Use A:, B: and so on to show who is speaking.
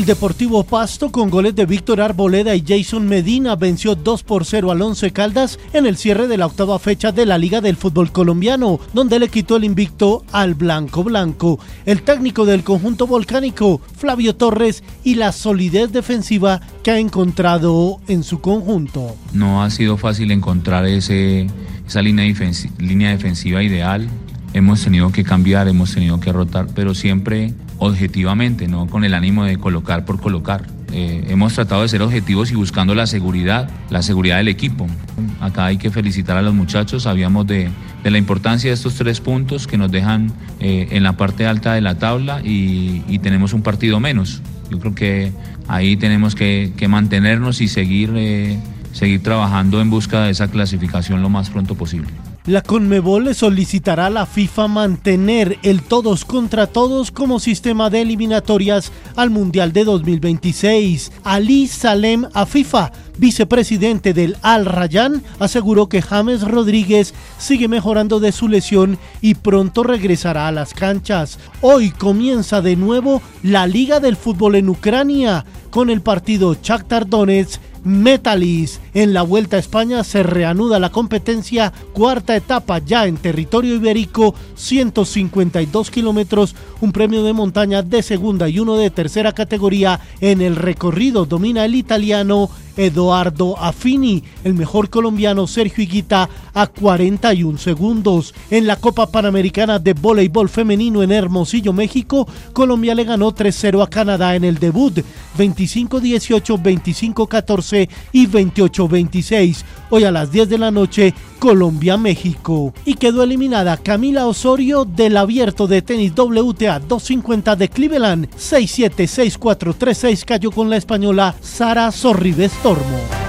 A: El Deportivo Pasto con goles de Víctor Arboleda y Jason Medina venció 2 por 0 al Once Caldas en el cierre de la octava fecha de la Liga del Fútbol Colombiano, donde le quitó el invicto al Blanco Blanco. El técnico del conjunto volcánico, Flavio Torres, y la solidez defensiva que ha encontrado en su conjunto.
B: No ha sido fácil encontrar esa línea defensiva ideal. Hemos tenido que cambiar, hemos tenido que rotar, pero siempre objetivamente, no con el ánimo de colocar por colocar. Eh, hemos tratado de ser objetivos y buscando la seguridad, la seguridad del equipo. Acá hay que felicitar a los muchachos, sabíamos de, la importancia de estos tres puntos que nos dejan eh, en la parte alta de la tabla y, tenemos un partido menos. Yo creo que ahí tenemos que, mantenernos y seguir, eh, seguir trabajando en busca de esa clasificación lo más pronto posible.
A: La Conmebol le solicitará a la FIFA mantener el todos contra todos como sistema de eliminatorias al Mundial de 2026. Ali Salem Afifa, vicepresidente del Al Rayyan, aseguró que James Rodríguez sigue mejorando de su lesión y pronto regresará a las canchas. Hoy comienza de nuevo la Liga del Fútbol en Ucrania con el partido Shakhtar Donetsk Metalis. En la Vuelta a España se reanuda la competencia, cuarta etapa ya en territorio ibérico, 152 kilómetros, un premio de montaña de segunda y uno de tercera categoría. En el recorrido domina el italiano Eduardo Affini, el mejor colombiano Sergio Higuita a 41 segundos. En la Copa Panamericana de Voleibol Femenino en Hermosillo, México, Colombia le ganó 3-0 a Canadá en el debut, 25-18, 25-14 y 28-26. Hoy a las 10 de la noche, Colombia-México. Y quedó eliminada Camila Osorio del abierto de tenis WTA 250 de Cleveland. 6-7, 6-4, 3-6 cayó con la española Sara Sorribes Tormo.